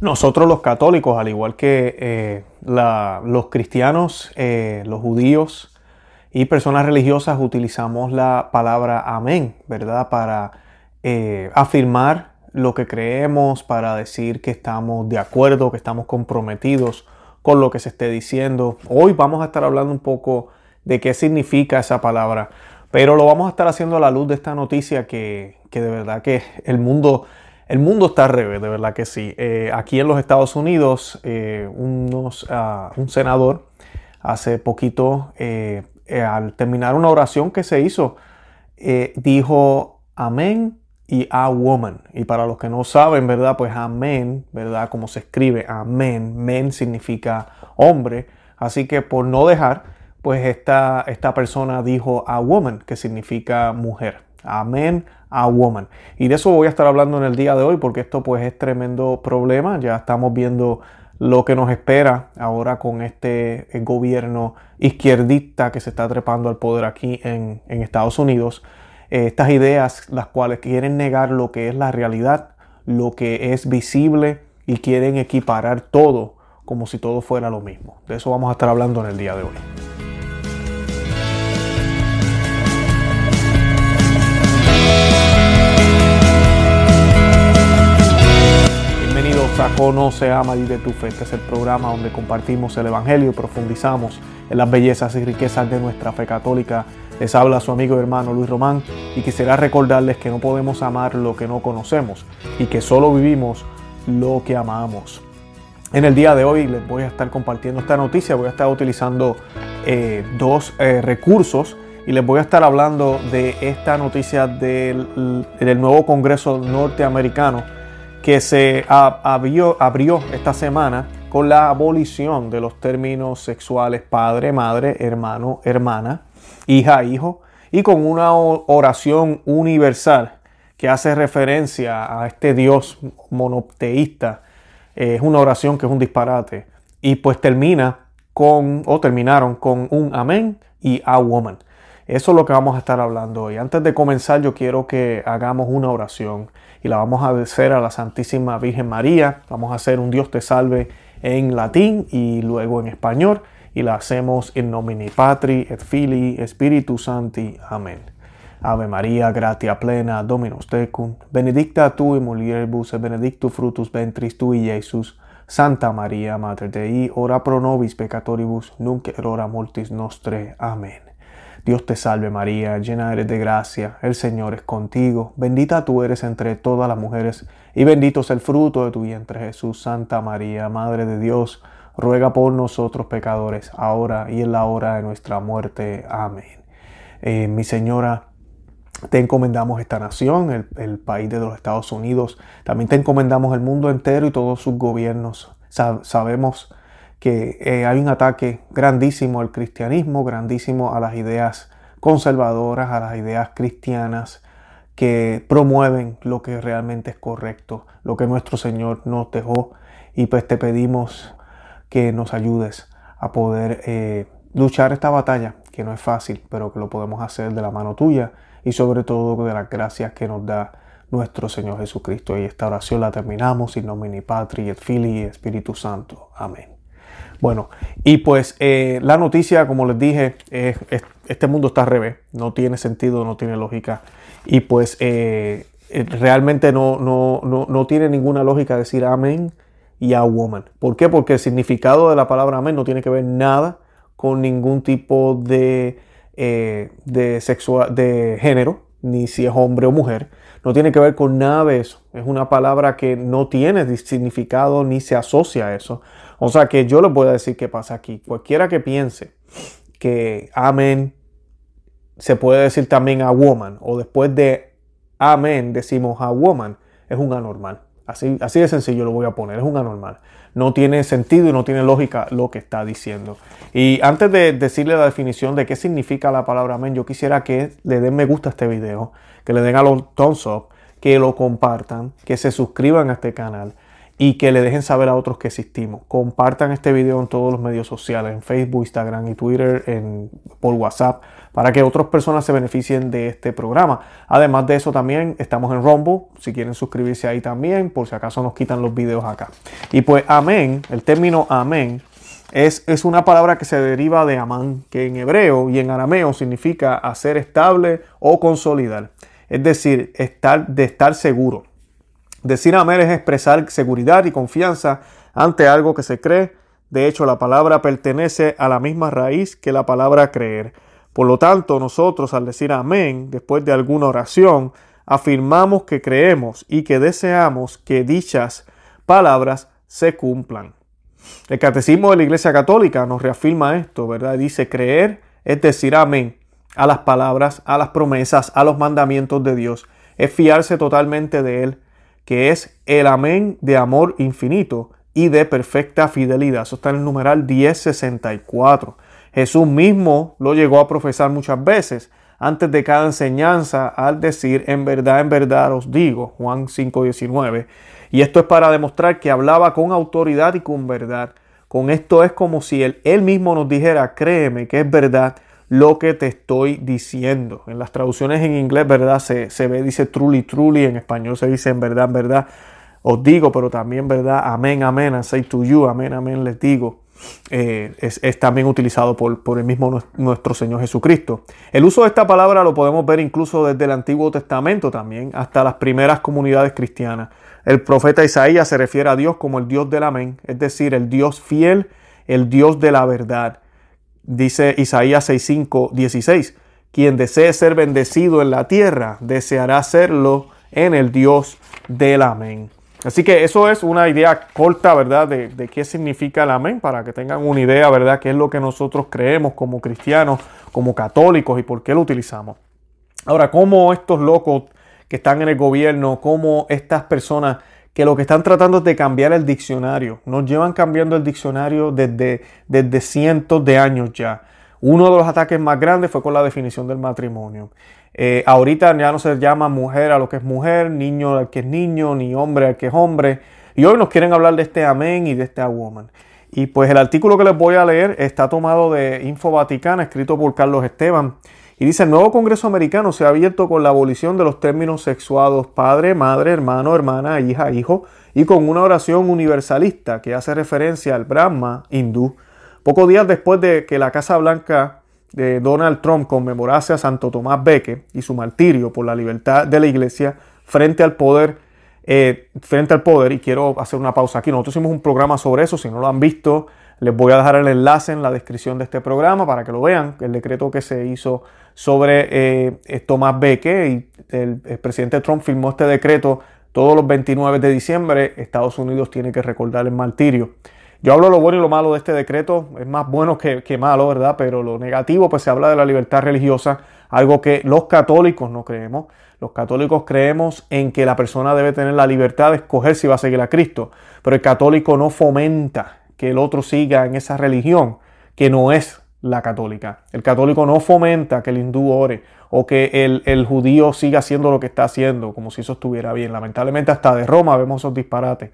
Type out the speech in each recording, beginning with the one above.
Nosotros los católicos, al igual que eh, los cristianos, eh, los judíos y personas religiosas, utilizamos la palabra amén, ¿verdad? Para eh, afirmar lo que creemos, para decir que estamos de acuerdo, que estamos comprometidos con lo que se esté diciendo. Hoy vamos a estar hablando un poco de qué significa esa palabra, pero lo vamos a estar haciendo a la luz de esta noticia que, que de verdad que el mundo el mundo está al revés, de verdad que sí. Eh, aquí en los Estados Unidos, eh, ah, un senador hace poquito, eh, al terminar una oración que se hizo, dijo amén y a woman. Y para los que no saben, ¿verdad? Pues amén, ¿verdad? Como se escribe, amén, men significa hombre. Así que por no dejar, pues esta, esta persona dijo a woman, que significa mujer. Amén a woman. Y de eso voy a estar hablando en el día de hoy porque esto pues es tremendo problema. Ya estamos viendo lo que nos espera ahora con este eh, gobierno izquierdista que se está trepando al poder aquí en, Estados Unidos. Eh, estas ideas las cuales quieren negar lo que es la realidad, lo que es visible y quieren equiparar todo como si todo fuera lo mismo. De eso vamos a estar hablando en el día de hoy. Conoce, ama y de tu fe. Este es el programa donde compartimos el Evangelio y profundizamos en las bellezas y riquezas de nuestra fe católica. Les habla su amigo y hermano Luis Román y quisiera recordarles que no podemos amar lo que no conocemos y que solo vivimos lo que amamos. En el día de hoy les voy a estar compartiendo esta noticia, voy a estar utilizando eh, dos eh, recursos y les voy a estar hablando de esta noticia del, del nuevo Congreso norteamericano que se abrió, esta semana con la abolición de los términos sexuales padre, madre, hermano, hermana, hija, hijo, y con una oración universal que hace referencia a este Dios monoteísta. Es una oración que es un disparate. Y pues termina con, o terminaron con un amén y a woman. Eso es lo que vamos a estar hablando hoy. Antes de comenzar, yo quiero que hagamos una oración y la vamos a hacer a la Santísima Virgen María. Vamos a hacer un Dios te salve en latín y luego en español y la hacemos in nomine Patri et Filii Spiritu Santi. Amén. Ave María, gratia plena, Dominus tecum, benedicta tu in mulieribus et benedictus fructus ventris tui, Iesus. Santa María, Mater Dei, ora pro nobis peccatoribus, nunc et hora mortis nostre. Amén. Dios te salve María, llena eres de gracia, el Señor es contigo, bendita tú eres entre todas las mujeres, y bendito es el fruto de tu vientre Jesús, Santa María, Madre de Dios, ruega por nosotros pecadores, ahora y en la hora de nuestra muerte. Amén. Eh, mi Señora, te encomendamos esta nación, el, el, país de los Estados Unidos, también te encomendamos el mundo entero y todos sus gobiernos. sabemos que eh, hay un ataque grandísimo al cristianismo, grandísimo a las ideas conservadoras, a las ideas cristianas que promueven lo que realmente es correcto, lo que nuestro Señor nos dejó. Y pues te pedimos que nos ayudes a poder eh, luchar esta batalla, que no es fácil, pero que lo podemos hacer de la mano tuya y sobre todo de las gracias que nos da nuestro Señor Jesucristo. Y esta oración la terminamos in nomine Patri et Filii y Espíritu Santo. Amén. Bueno, y pues eh, la noticia, como les dije, este mundo está al revés, no tiene sentido, no tiene lógica. Y pues eh, eh, realmente no, no, tiene ninguna lógica decir amén y a woman. ¿Por qué? Porque el significado de la palabra amén no tiene que ver nada con ningún tipo de, de, sexual, de género, ni si es hombre o mujer. No tiene que ver con nada de eso. Es una palabra que no tiene significado ni se asocia a eso. O sea que yo les voy a decir qué pasa aquí. Cualquiera que piense que amén se puede decir también a woman o después de amén decimos a woman es un anormal. Así, así de sencillo lo voy a poner, es un anormal. No tiene sentido y no tiene lógica lo que está diciendo. Y antes de decirle la definición de qué significa la palabra amén, yo quisiera que le den me gusta a este video, que le den a los thumbs up, que lo compartan, que se suscriban a este canal y que le dejen saber a otros que existimos. Compartan este video en todos los medios sociales, en Facebook, Instagram y Twitter, en, por WhatsApp, para que otras personas se beneficien de este programa. Además de eso también estamos en Rumble, si quieren suscribirse ahí también, por si acaso nos quitan los videos acá. Y pues amén, el término amén es, es, una palabra que se deriva de amán, que en hebreo y en arameo significa hacer estable o consolidar. Es decir, estar, de estar seguro. Decir amén es expresar seguridad y confianza ante algo que se cree. De hecho, la palabra pertenece a la misma raíz que la palabra creer. Por lo tanto, nosotros al decir amén después de alguna oración, afirmamos que creemos y que deseamos que dichas palabras se cumplan. El catecismo de la Iglesia Católica nos reafirma esto, ¿verdad? Dice creer es decir amén a las palabras, a las promesas, a los mandamientos de Dios. Es fiarse totalmente de Él que es el amén de amor infinito y de perfecta fidelidad. Eso está en el numeral 1064. Jesús mismo lo llegó a profesar muchas veces antes de cada enseñanza al decir en verdad, en verdad os digo, Juan 5:19. Y esto es para demostrar que hablaba con autoridad y con verdad. Con esto es como si él, él mismo nos dijera, créeme que es verdad lo que te estoy diciendo. En las traducciones en inglés, ¿verdad? Se, ve, dice truly, truly, en español se dice en verdad, en verdad. Os digo, pero también, ¿verdad? Amén, amén, I say to you, amén, amén, les digo. Eh, es, también utilizado por, por, el mismo nuestro Señor Jesucristo. El uso de esta palabra lo podemos ver incluso desde el Antiguo Testamento también, hasta las primeras comunidades cristianas. El profeta Isaías se refiere a Dios como el Dios del amén, es decir, el Dios fiel, el Dios de la verdad. Dice Isaías 6:5, 16, quien desee ser bendecido en la tierra, deseará serlo en el Dios del amén. Así que eso es una idea corta, ¿verdad? De, de, qué significa el amén, para que tengan una idea, ¿verdad? Qué es lo que nosotros creemos como cristianos, como católicos y por qué lo utilizamos. Ahora, ¿cómo estos locos que están en el gobierno, cómo estas personas que lo que están tratando es de cambiar el diccionario. Nos llevan cambiando el diccionario desde, desde cientos de años ya. Uno de los ataques más grandes fue con la definición del matrimonio. Eh, ahorita ya no se llama mujer a lo que es mujer, niño al que es niño, ni hombre al que es hombre. Y hoy nos quieren hablar de este amén y de este woman. Y pues el artículo que les voy a leer está tomado de Info Vaticana, escrito por Carlos Esteban. Y dice, el nuevo Congreso americano se ha abierto con la abolición de los términos sexuados padre, madre, hermano, hermana, hija, hijo, y con una oración universalista que hace referencia al Brahma hindú. Pocos días después de que la Casa Blanca de Donald Trump conmemorase a Santo Tomás Beque y su martirio por la libertad de la iglesia frente al poder, eh, frente al poder, y quiero hacer una pausa aquí. Nosotros hicimos un programa sobre eso, si no lo han visto, les voy a dejar el enlace en la descripción de este programa para que lo vean, el decreto que se hizo sobre eh, Tomás Beque y el, presidente Trump firmó este decreto todos los 29 de diciembre. Estados Unidos tiene que recordar el martirio. Yo hablo lo bueno y lo malo de este decreto, es más bueno que, que, malo, ¿verdad? Pero lo negativo, pues se habla de la libertad religiosa, algo que los católicos no creemos. Los católicos creemos en que la persona debe tener la libertad de escoger si va a seguir a Cristo, pero el católico no fomenta que el otro siga en esa religión que no es la católica. El católico no fomenta que el hindú ore o que el, judío siga haciendo lo que está haciendo, como si eso estuviera bien. Lamentablemente hasta de Roma vemos esos disparates.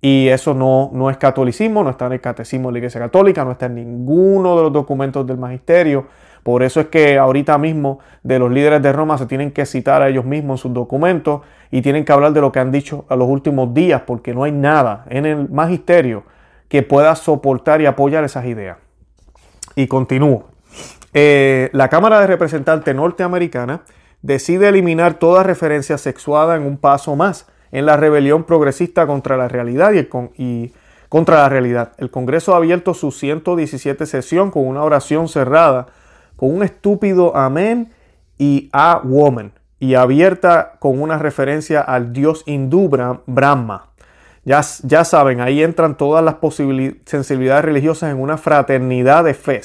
Y eso no, no es catolicismo, no está en el catecismo de la Iglesia Católica, no está en ninguno de los documentos del magisterio. Por eso es que ahorita mismo de los líderes de Roma se tienen que citar a ellos mismos en sus documentos y tienen que hablar de lo que han dicho a los últimos días, porque no hay nada en el magisterio que pueda soportar y apoyar esas ideas. Y continúo. Eh, la Cámara de Representantes norteamericana decide eliminar toda referencia sexuada en un paso más en la rebelión progresista contra la realidad y, y contra la realidad. El Congreso ha abierto su 117 sesión con una oración cerrada, con un estúpido amén y a woman, y abierta con una referencia al dios hindú Brahma. Ya, saben, ahí entran todas las sensibilidades religiosas en una fraternidad de fe,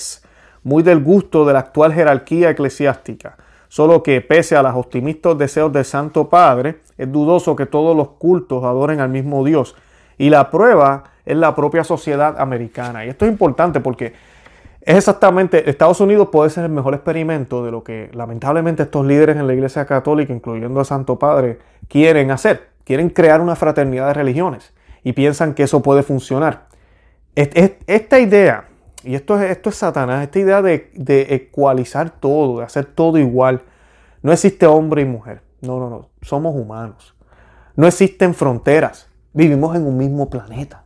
muy del gusto de la actual jerarquía eclesiástica. Solo que pese a los optimistas deseos del Santo Padre, es dudoso que todos los cultos adoren al mismo Dios. Y la prueba es la propia sociedad americana. Y esto es importante porque es exactamente, Estados Unidos puede ser el mejor experimento de lo que lamentablemente estos líderes en la Iglesia Católica, incluyendo al Santo Padre, quieren hacer quieren crear una fraternidad de religiones. y piensan que eso puede funcionar. Esta idea, y esto es, esto es Satanás, esta idea de, de ecualizar todo, de hacer todo igual, no existe hombre y mujer. No, no, no. Somos humanos. No existen fronteras. Vivimos en un mismo planeta.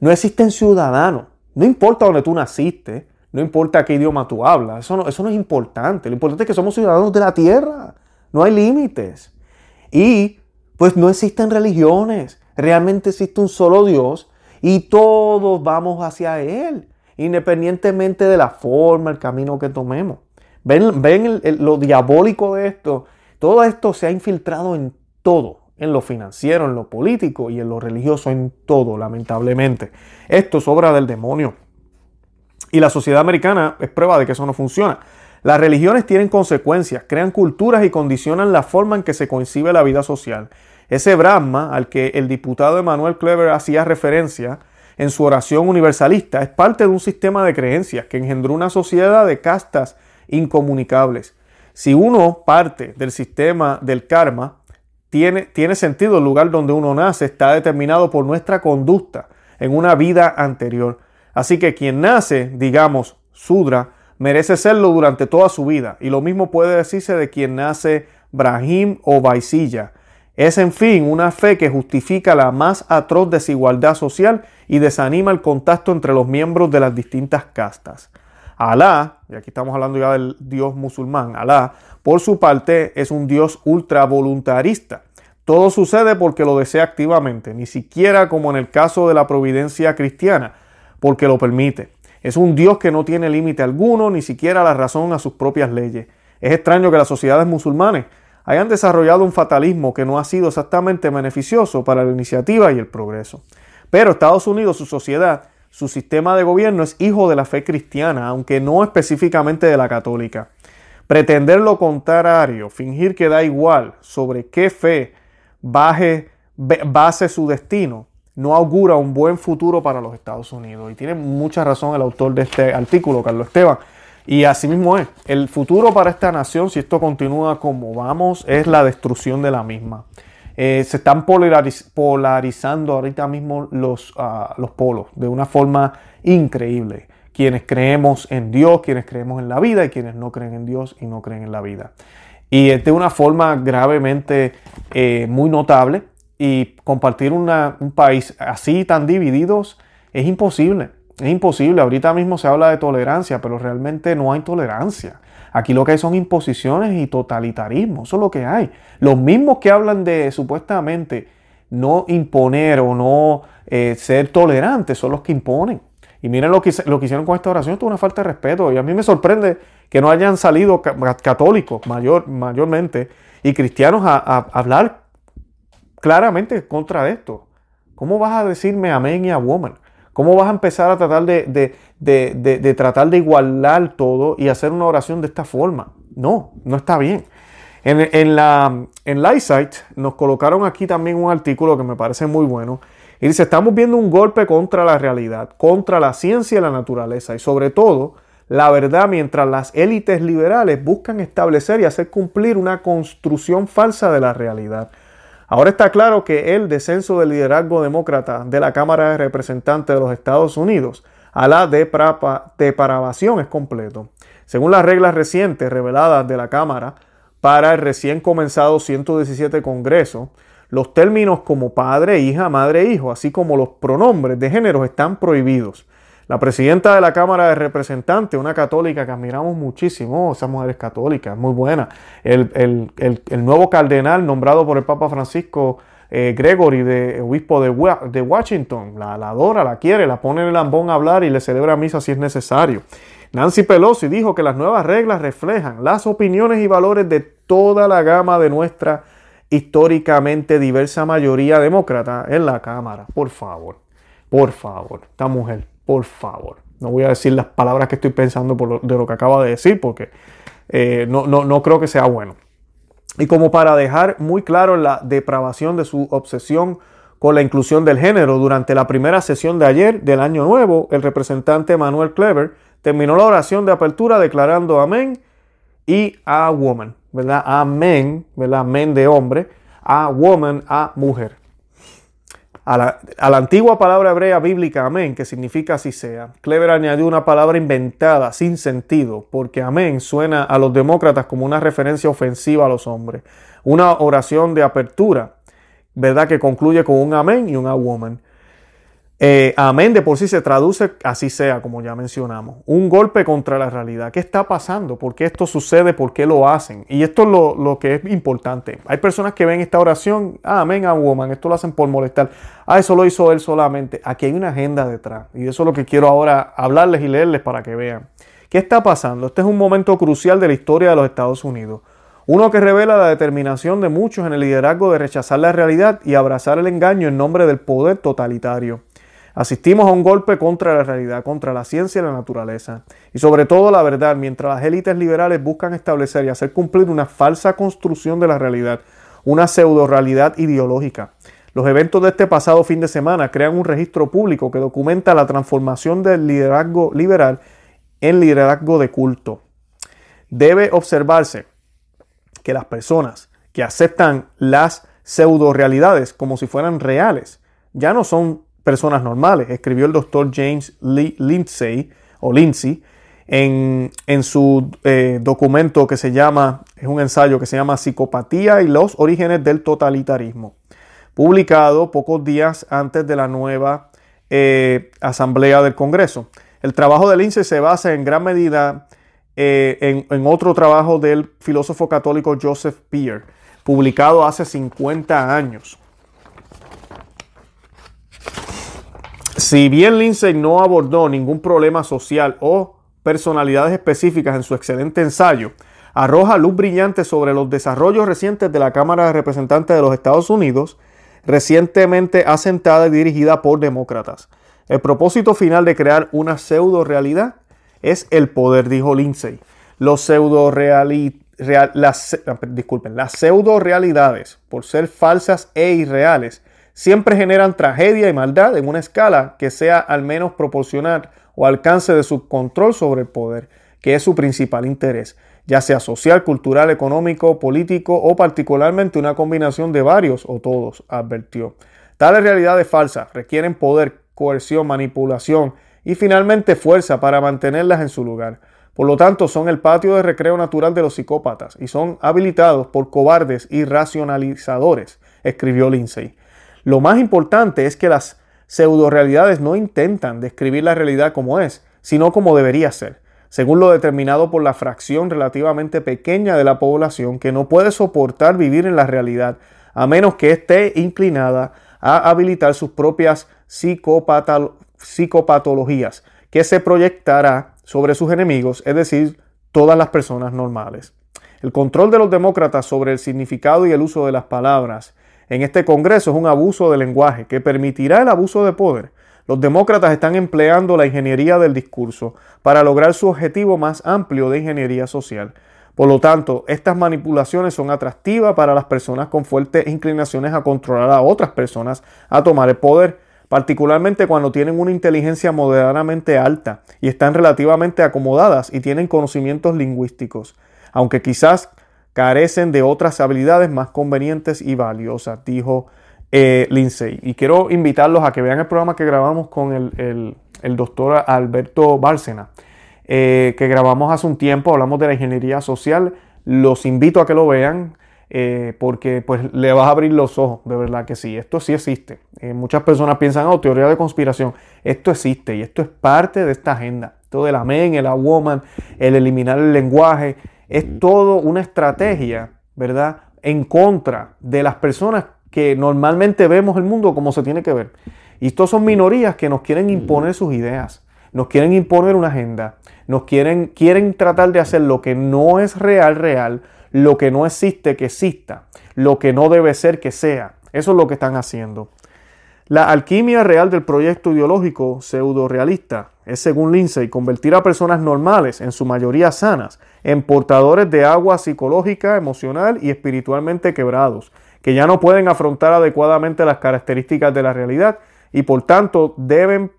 No existen ciudadanos. No importa dónde tú naciste, no importa qué idioma tú hablas, eso no, eso no es importante. Lo importante es que somos ciudadanos de la tierra. No hay límites. Y pues no existen religiones. Realmente existe un solo Dios y todos vamos hacia Él, independientemente de la forma, el camino que tomemos. Ven, ven lo diabólico de esto. Todo esto se ha infiltrado en todo en lo financiero, en lo político y en lo religioso, en todo, lamentablemente. Esto es obra del demonio. Y la sociedad americana es prueba de que eso no funciona. Las religiones tienen consecuencias, crean culturas y condicionan la forma en que se concibe la vida social. Ese Brahma al que el diputado Emanuel Clever hacía referencia en su oración universalista es parte de un sistema de creencias que engendró una sociedad de castas incomunicables. Si uno parte del sistema del karma, tiene, sentido el lugar donde uno nace, está determinado por nuestra conducta en una vida anterior. Así que quien nace, digamos, Sudra, merece serlo durante toda su vida. Y lo mismo puede decirse de quien nace Brahim o Vaisilla. Es en fin una fe que justifica la más atroz desigualdad social y desanima el contacto entre los miembros de las distintas castas. Alá, y aquí estamos hablando ya del dios musulmán, Alá, por su parte es un dios ultra voluntarista. Todo sucede porque lo desea activamente, ni siquiera como en el caso de la providencia cristiana, porque lo permite. Es un Dios que no tiene límite alguno, ni siquiera la razón a sus propias leyes. Es extraño que las sociedades musulmanes hayan desarrollado un fatalismo que no ha sido exactamente beneficioso para la iniciativa y el progreso. Pero Estados Unidos, su sociedad, su sistema de gobierno es hijo de la fe cristiana, aunque no específicamente de la católica. Pretender lo contrario, fingir que da igual sobre qué fe base su destino, no augura un buen futuro para los Estados Unidos. Y tiene mucha razón el autor de este artículo, Carlos Esteban. Y así mismo es. El futuro para esta nación, si esto continúa como vamos, es la destrucción de la misma. Eh, se están polarizando ahorita mismo los, ah, los polos de una forma increíble. Quienes creemos en Dios, quienes creemos en la vida y quienes no creen en Dios y no creen en la vida. Y es de una forma gravemente eh, muy notable. Y compartir un país así tan divididos es imposible. Es imposible. Ahorita mismo se habla de tolerancia, pero realmente no hay tolerancia. Aquí lo que hay son imposiciones y totalitarismo. Eso es lo que hay. Los mismos que hablan de supuestamente no imponer o no eh, ser tolerantes son los que imponen. Y miren lo que, lo que hicieron con esta oración, esto es una falta de respeto. Y a mí me sorprende que no hayan salido católicos mayor, mayormente y cristianos a, hablar claramente contra esto. ¿Cómo vas a decirme amén y a woman? ¿Cómo vas a empezar a tratar de, de, tratar de igualar todo y hacer una oración de esta forma? No, no está bien. En, en, la, en nos colocaron aquí también un artículo que me parece muy bueno y dice, estamos viendo un golpe contra la realidad, contra la ciencia y la naturaleza y sobre todo la verdad mientras las élites liberales buscan establecer y hacer cumplir una construcción falsa de la realidad. Ahora está claro que el descenso del liderazgo demócrata de la Cámara de Representantes de los Estados Unidos a la depravación es completo. Según las reglas recientes reveladas de la Cámara para el recién comenzado 117 Congreso, los términos como padre, hija, madre, hijo, así como los pronombres de género están prohibidos. La presidenta de la Cámara de Representantes, una católica que admiramos muchísimo, esa mujer es católica, muy buena. El, nuevo cardenal nombrado por el Papa Francisco, eh, Gregory, de obispo de, Washington, la, adora, la quiere, la pone en el lambón a hablar y le celebra misa si es necesario. Nancy Pelosi dijo que las nuevas reglas reflejan las opiniones y valores de toda la gama de nuestra históricamente diversa mayoría demócrata en la Cámara. Por favor, por favor, esta mujer, por favor. No voy a decir las palabras que estoy pensando de lo que acaba de decir porque eh, no, no, no creo que sea bueno. Y como para dejar muy claro la depravación de su obsesión con la inclusión del género, durante la primera sesión de ayer del Año Nuevo, el representante Manuel Clever terminó la oración de apertura declarando amén y a woman. ¿verdad? A men, ¿verdad? Men de hombre, a woman, a mujer. A la, antigua palabra hebrea bíblica amén, que significa así sea, Clever añadió una palabra inventada, sin sentido, porque amén suena a los demócratas como una referencia ofensiva a los hombres. Una oración de apertura, ¿verdad? Que concluye con un amén y un woman. Eh, amén de por sí se traduce así sea, como ya mencionamos. Un golpe contra la realidad. ¿Qué está pasando? ¿Por qué esto sucede? ¿Por qué lo hacen? Y esto es lo, que es importante. Hay personas que ven esta oración, ah, amén a woman, esto lo hacen por molestar. Ah, eso lo hizo él solamente. Aquí hay una agenda detrás. Y eso es lo que quiero ahora hablarles y leerles para que vean. ¿Qué está pasando? Este es un momento crucial de la historia de los Estados Unidos. Uno que revela la determinación de muchos en el liderazgo de rechazar la realidad y abrazar el engaño en nombre del poder totalitario. Asistimos a un golpe contra la realidad, contra la ciencia y la naturaleza, y sobre todo la verdad, mientras las élites liberales buscan establecer y hacer cumplir una falsa construcción de la realidad, una pseudo realidad ideológica. Los eventos de este pasado fin de semana crean un registro público que documenta la transformación del liderazgo liberal en liderazgo de culto. Debe observarse que las personas que aceptan las pseudo realidades como si fueran reales ya no son personas normales. Escribió el doctor James Lindsay o Lindsay en, su eh, documento que se llama, es un ensayo que se llama Psicopatía y los orígenes del totalitarismo, publicado pocos días antes de la nueva eh, Asamblea del Congreso. El trabajo de Lindsay se basa en gran medida eh, en, en, otro trabajo del filósofo católico Joseph Peer, publicado hace 50 años. Si bien Lindsay no abordó ningún problema social o personalidades específicas en su excelente ensayo, arroja luz brillante sobre los desarrollos recientes de la Cámara de Representantes de los Estados Unidos, recientemente asentada y dirigida por demócratas. El propósito final de crear una pseudo realidad es el poder, dijo Lindsay. Los pseudo las, disculpen, las pseudo realidades, por ser falsas e irreales, siempre generan tragedia y maldad en una escala que sea al menos proporcional o alcance de su control sobre el poder, que es su principal interés, ya sea social, cultural, económico, político o particularmente una combinación de varios o todos, advirtió. Tales realidades falsas requieren poder, coerción, manipulación y finalmente fuerza para mantenerlas en su lugar. Por lo tanto, son el patio de recreo natural de los psicópatas y son habilitados por cobardes y racionalizadores, escribió Lindsay. Lo más importante es que las pseudo-realidades no intentan describir la realidad como es, sino como debería ser, según lo determinado por la fracción relativamente pequeña de la población que no puede soportar vivir en la realidad, a menos que esté inclinada a habilitar sus propias psicopatologías, que se proyectará sobre sus enemigos, es decir, todas las personas normales. El control de los demócratas sobre el significado y el uso de las palabras en este Congreso es un abuso de lenguaje que permitirá el abuso de poder. Los demócratas están empleando la ingeniería del discurso para lograr su objetivo más amplio de ingeniería social. Por lo tanto, estas manipulaciones son atractivas para las personas con fuertes inclinaciones a controlar a otras personas a tomar el poder, particularmente cuando tienen una inteligencia moderadamente alta y están relativamente acomodadas y tienen conocimientos lingüísticos, aunque quizás carecen de otras habilidades más convenientes y valiosas, dijo eh, Lindsay. Y quiero invitarlos a que vean el programa que grabamos con el, doctor Alberto Bárcena, eh, que grabamos hace un tiempo, hablamos de la ingeniería social. Los invito a que lo vean. Eh, porque pues le vas a abrir los ojos, de verdad que sí, esto sí existe. muchas personas piensan, oh, teoría de conspiración, esto existe y esto es parte de esta agenda. Todo el amén, el woman, el eliminar el lenguaje, es todo una estrategia, ¿verdad? En contra de las personas que normalmente vemos el mundo como se tiene que ver. Y estos son minorías que nos quieren imponer sus ideas, nos quieren imponer una agenda, nos quieren, quieren tratar de hacer lo que no es real, real, lo que no existe, que exista, lo que no debe ser, que sea. Eso es lo que están haciendo. La alquimia real del proyecto ideológico pseudo-realista es, según Lindsay, convertir a personas normales, en su mayoría sanas, en portadores de agua psicológica, emocional y espiritualmente quebrados, que ya no pueden afrontar adecuadamente las características de la realidad y por tanto deben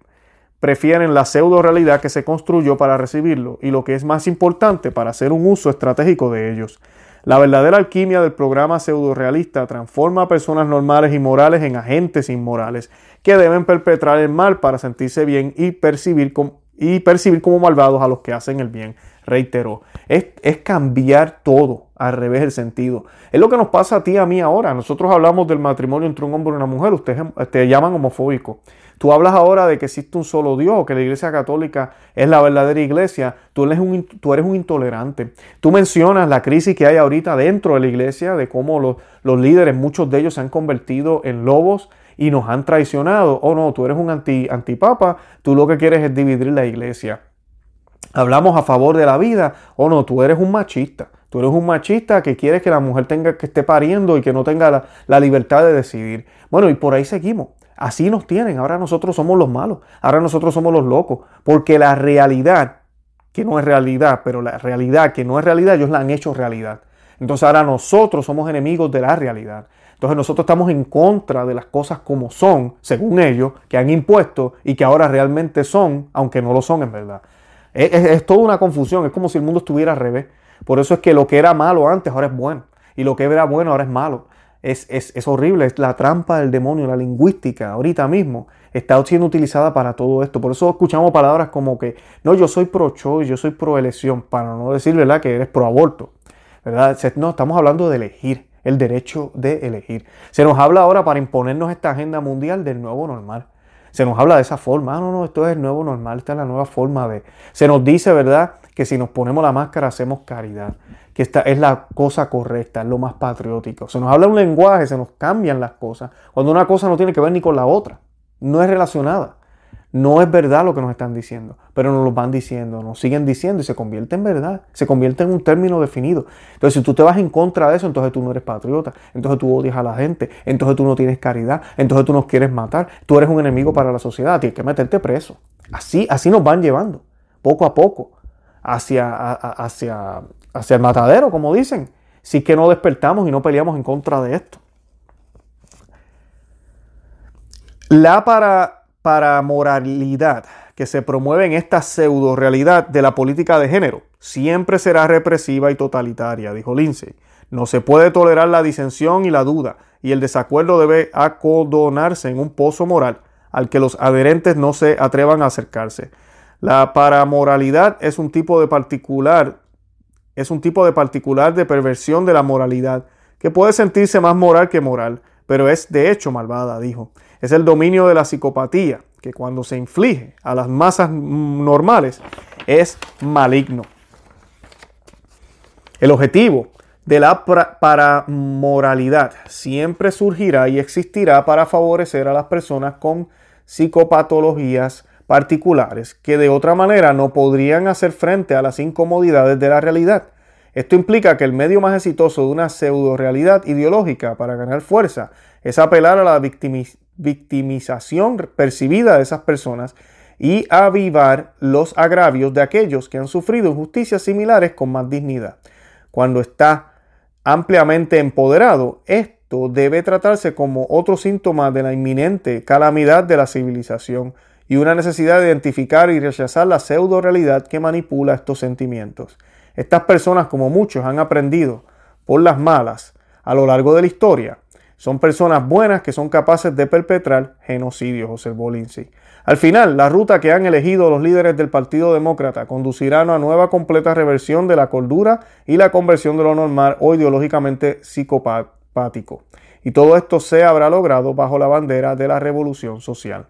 prefieren la pseudo realidad que se construyó para recibirlo y lo que es más importante para hacer un uso estratégico de ellos. La verdadera alquimia del programa pseudo-realista transforma a personas normales y morales en agentes inmorales que deben perpetrar el mal para sentirse bien y percibir, y percibir como malvados a los que hacen el bien reiteró. Es, cambiar todo al revés el sentido. Es lo que nos pasa a ti y a mí ahora. Nosotros hablamos del matrimonio entre un hombre y una mujer. Ustedes te llaman homofóbico. Tú hablas ahora de que existe un solo Dios, que la iglesia católica es la verdadera iglesia. Tú eres un, tú eres un intolerante. Tú mencionas la crisis que hay ahorita dentro de la iglesia, de cómo los, los líderes, muchos de ellos se han convertido en lobos y nos han traicionado. Oh no, tú eres un anti, antipapa. Tú lo que quieres es dividir la iglesia hablamos a favor de la vida o no, tú eres un machista. Tú eres un machista que quieres que la mujer tenga que esté pariendo y que no tenga la, libertad de decidir. Bueno, y por ahí seguimos. Así nos tienen. Ahora nosotros somos los malos. Ahora nosotros somos los locos. Porque la realidad, que no es realidad, pero la realidad que no es realidad, ellos la han hecho realidad. Entonces ahora nosotros somos enemigos de la realidad. Entonces nosotros estamos en contra de las cosas como son, según ellos, que han impuesto y que ahora realmente son, aunque no lo son en verdad. Es, toda una confusión, es como si el mundo estuviera al revés. Por eso es que lo que era malo antes ahora es bueno. Y lo que era bueno ahora es malo. Es, es, horrible, es la trampa del demonio, la lingüística, ahorita mismo está siendo utilizada para todo esto. Por eso escuchamos palabras como que, no, yo soy pro choice, yo soy pro elección, para no decir, ¿verdad?, que eres pro aborto. ¿verdad? No, estamos hablando de elegir, el derecho de elegir. Se nos habla ahora para imponernos esta agenda mundial del nuevo normal se nos habla de esa forma. Ah, no, no, esto es el nuevo normal, esta es la nueva forma de... Se nos dice, ¿verdad? Que si nos ponemos la máscara hacemos caridad, que esta es la cosa correcta, es lo más patriótico. Se nos habla un lenguaje, se nos cambian las cosas, cuando una cosa no tiene que ver ni con la otra, no es relacionada. No es verdad lo que nos están diciendo, pero nos lo van diciendo, nos siguen diciendo y se convierte en verdad, se convierte en un término definido. Entonces, si tú te vas en contra de eso, entonces tú no eres patriota, entonces tú odias a la gente, entonces tú no tienes caridad, entonces tú nos quieres matar, tú eres un enemigo para la sociedad, tienes que meterte preso. Así, así nos van llevando, poco a poco, hacia, hacia, hacia el matadero, como dicen, si es que no despertamos y no peleamos en contra de esto. La para para moralidad que se promueve en esta pseudo realidad de la política de género siempre será represiva y totalitaria, dijo Lindsay. No se puede tolerar la disensión y la duda, y el desacuerdo debe acodonarse en un pozo moral al que los adherentes no se atrevan a acercarse. La paramoralidad es un tipo de particular, es un tipo de particular de perversión de la moralidad, que puede sentirse más moral que moral, pero es de hecho malvada, dijo. Es el dominio de la psicopatía, que cuando se inflige a las masas normales es maligno. El objetivo de la paramoralidad siempre surgirá y existirá para favorecer a las personas con psicopatologías particulares que de otra manera no podrían hacer frente a las incomodidades de la realidad. Esto implica que el medio más exitoso de una pseudo realidad ideológica para ganar fuerza es apelar a la victimización percibida de esas personas y avivar los agravios de aquellos que han sufrido injusticias similares con más dignidad. Cuando está ampliamente empoderado, esto debe tratarse como otro síntoma de la inminente calamidad de la civilización y una necesidad de identificar y rechazar la pseudo realidad que manipula estos sentimientos. Estas personas, como muchos, han aprendido por las malas a lo largo de la historia son personas buenas que son capaces de perpetrar genocidios, observó Lindsay. Al final, la ruta que han elegido los líderes del Partido Demócrata conducirá a una nueva completa reversión de la cordura y la conversión de lo normal o ideológicamente psicopático. Y todo esto se habrá logrado bajo la bandera de la revolución social.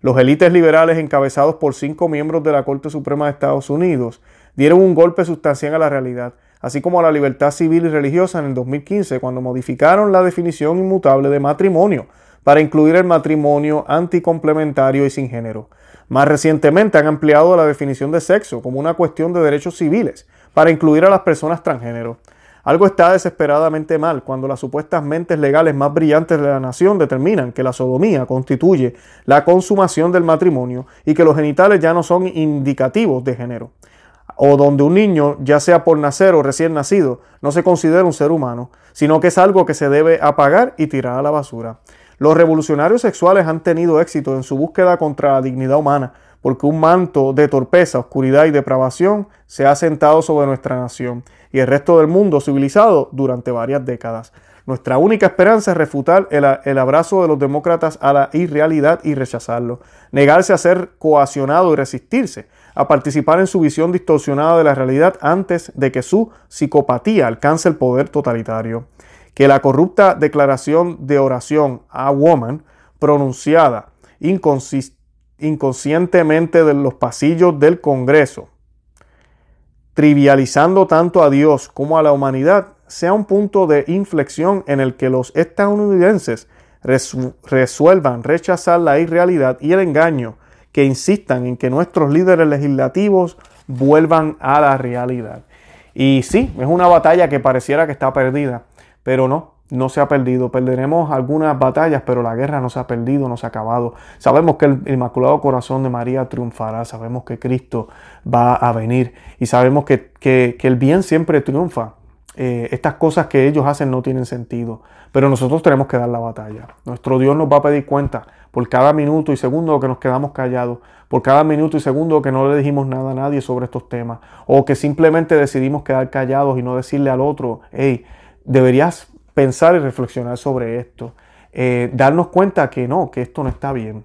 Los élites liberales encabezados por cinco miembros de la Corte Suprema de Estados Unidos dieron un golpe sustancial a la realidad así como a la libertad civil y religiosa en el 2015, cuando modificaron la definición inmutable de matrimonio para incluir el matrimonio anticomplementario y sin género. Más recientemente han ampliado la definición de sexo como una cuestión de derechos civiles para incluir a las personas transgénero. Algo está desesperadamente mal cuando las supuestas mentes legales más brillantes de la nación determinan que la sodomía constituye la consumación del matrimonio y que los genitales ya no son indicativos de género o donde un niño, ya sea por nacer o recién nacido, no se considera un ser humano, sino que es algo que se debe apagar y tirar a la basura. Los revolucionarios sexuales han tenido éxito en su búsqueda contra la dignidad humana, porque un manto de torpeza, oscuridad y depravación se ha sentado sobre nuestra nación y el resto del mundo civilizado durante varias décadas. Nuestra única esperanza es refutar el, abrazo de los demócratas a la irrealidad y rechazarlo, negarse a ser coaccionado y resistirse, a participar en su visión distorsionada de la realidad antes de que su psicopatía alcance el poder totalitario. Que la corrupta declaración de oración a woman pronunciada inconscientemente de los pasillos del Congreso, trivializando tanto a Dios como a la humanidad, sea un punto de inflexión en el que los estadounidenses resuelvan rechazar la irrealidad y el engaño que insistan en que nuestros líderes legislativos vuelvan a la realidad. Y sí, es una batalla que pareciera que está perdida, pero no, no se ha perdido. Perderemos algunas batallas, pero la guerra no se ha perdido, no se ha acabado. Sabemos que el Inmaculado Corazón de María triunfará, sabemos que Cristo va a venir y sabemos que, el bien siempre triunfa. Eh, estas cosas que ellos hacen no tienen sentido, pero nosotros tenemos que dar la batalla. Nuestro Dios nos va a pedir cuenta por cada minuto y segundo que nos quedamos callados, por cada minuto y segundo que no le dijimos nada a nadie sobre estos temas, o que simplemente decidimos quedar callados y no decirle al otro, hey, deberías pensar y reflexionar sobre esto, eh, darnos cuenta que no, que esto no está bien.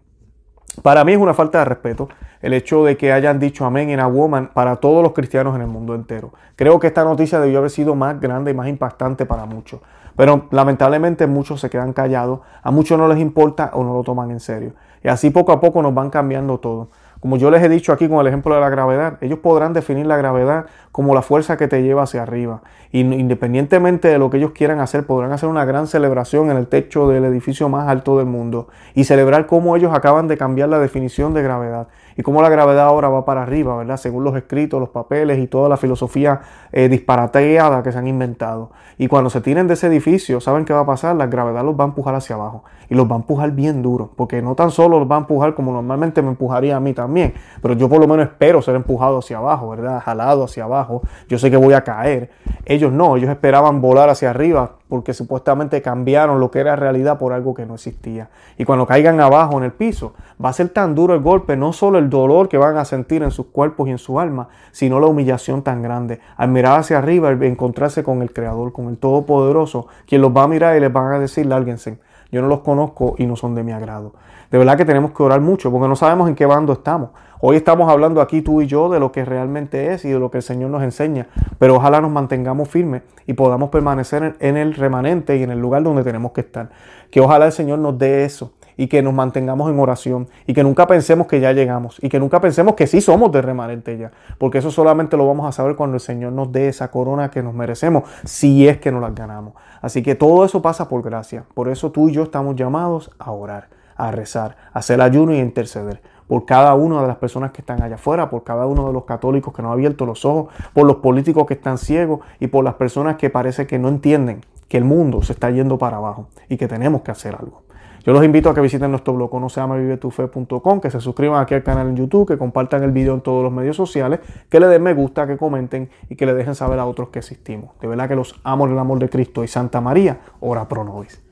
Para mí es una falta de respeto el hecho de que hayan dicho amén en a woman para todos los cristianos en el mundo entero. Creo que esta noticia debió haber sido más grande y más impactante para muchos. Pero lamentablemente muchos se quedan callados, a muchos no les importa o no lo toman en serio. Y así poco a poco nos van cambiando todo. Como yo les he dicho aquí con el ejemplo de la gravedad, ellos podrán definir la gravedad como la fuerza que te lleva hacia arriba. Independientemente de lo que ellos quieran hacer, podrán hacer una gran celebración en el techo del edificio más alto del mundo y celebrar cómo ellos acaban de cambiar la definición de gravedad y cómo la gravedad ahora va para arriba, ¿verdad? Según los escritos, los papeles y toda la filosofía eh, disparateada que se han inventado. Y cuando se tiren de ese edificio, ¿saben qué va a pasar? La gravedad los va a empujar hacia abajo y los va a empujar bien duro, porque no tan solo los va a empujar como normalmente me empujaría a mí también, pero yo por lo menos espero ser empujado hacia abajo, ¿verdad? Jalado hacia abajo. Yo sé que voy a caer. Ellos no, ellos esperaban volar hacia arriba porque supuestamente cambiaron lo que era realidad por algo que no existía. Y cuando caigan abajo en el piso, va a ser tan duro el golpe, no solo el dolor que van a sentir en sus cuerpos y en su alma, sino la humillación tan grande. Al mirar hacia arriba, al encontrarse con el Creador, con el Todopoderoso, quien los va a mirar y les van a decir, lárguense, yo no los conozco y no son de mi agrado. De verdad que tenemos que orar mucho porque no sabemos en qué bando estamos. Hoy estamos hablando aquí tú y yo de lo que realmente es y de lo que el Señor nos enseña, pero ojalá nos mantengamos firmes y podamos permanecer en el remanente y en el lugar donde tenemos que estar. Que ojalá el Señor nos dé eso y que nos mantengamos en oración y que nunca pensemos que ya llegamos y que nunca pensemos que sí somos de remanente ya, porque eso solamente lo vamos a saber cuando el Señor nos dé esa corona que nos merecemos, si es que nos la ganamos. Así que todo eso pasa por gracia, por eso tú y yo estamos llamados a orar, a rezar, a hacer ayuno y a interceder por cada una de las personas que están allá afuera, por cada uno de los católicos que no han abierto los ojos, por los políticos que están ciegos y por las personas que parece que no entienden que el mundo se está yendo para abajo y que tenemos que hacer algo. Yo los invito a que visiten nuestro blog no se llama que se suscriban aquí al canal en YouTube, que compartan el video en todos los medios sociales, que le den me gusta, que comenten y que le dejen saber a otros que existimos. De verdad que los amo en el amor de Cristo y Santa María, ora pro nobis.